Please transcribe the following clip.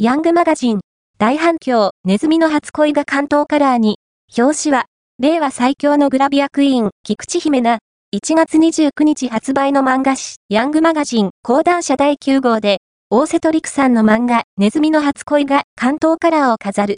ヤングマガジン、大反響、ネズミの初恋が関東カラーに、表紙は、令和最強のグラビアクイーン、菊池姫な、1月29日発売の漫画誌、ヤングマガジン、講談社第9号で、大瀬戸陸さんの漫画、ネズミの初恋が関東カラーを飾る。